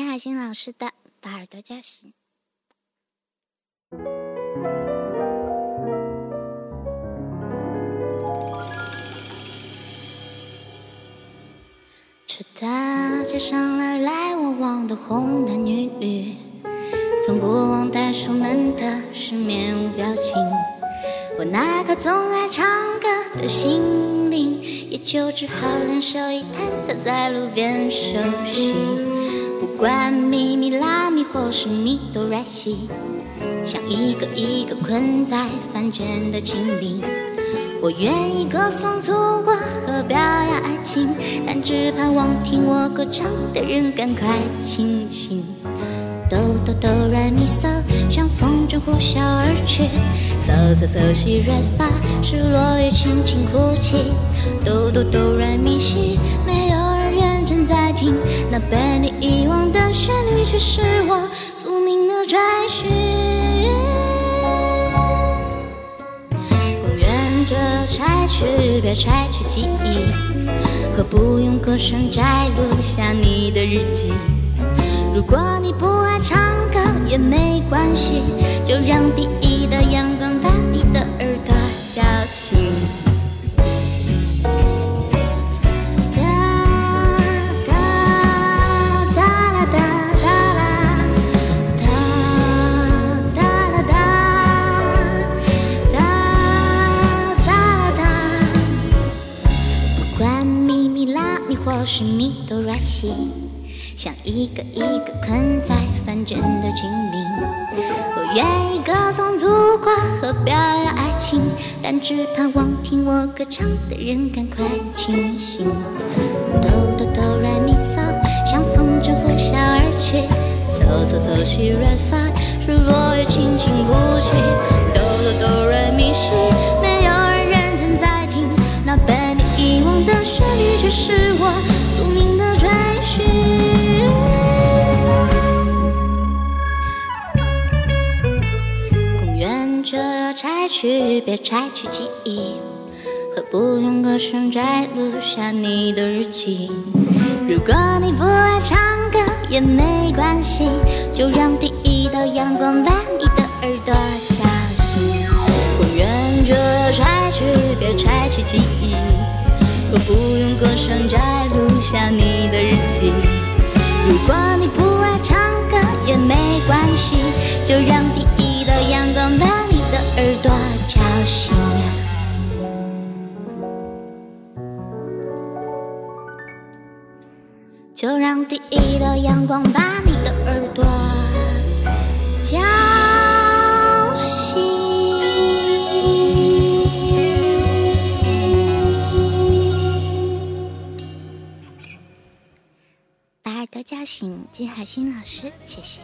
海星老师的《把耳朵叫醒》。车大街上来来往往的红男绿女，从不忘带出门的是面无表情。我那颗总爱唱歌的心灵，也就只好两手一摊，坐在路边休息。不管咪咪拉咪或是咪哆来西，像一个一个困在凡间的精灵。我愿意歌颂祖国和表扬爱情，但只盼望听我歌唱的人赶快清醒。哆哆哆来咪嗦，像风筝呼啸而去。嗦嗦嗦西瑞发，是落叶轻轻哭泣。哆哆哆来咪西，去，别拆去记忆，何不用歌声摘录下你的日记。如果你不爱唱歌也没关系，就让第一道阳光把你的耳朵叫醒。拉咪或是咪哆来西。像一个一个困在凡间的精灵，我愿意歌颂祖国和表扬爱情，但只盼望听我歌唱的人赶快清醒。哆哆哆来咪嗦，像风筝呼啸而去。嗦嗦嗦西瑞发，是落叶轻轻哭泣。哆哆哆来咪西，拆去，别拆去记忆，何不用歌声摘录下你的日记？如果你不爱唱歌也没关系，就让第一道阳光把你的耳朵叫醒。公园就要拆去，别拆去记忆，何不用歌声摘录下你的日记？如果你不爱唱歌也没关系，就让第叫醒。就让第一道阳光把你的耳朵叫醒。把耳朵叫醒，金海心老师，谢谢。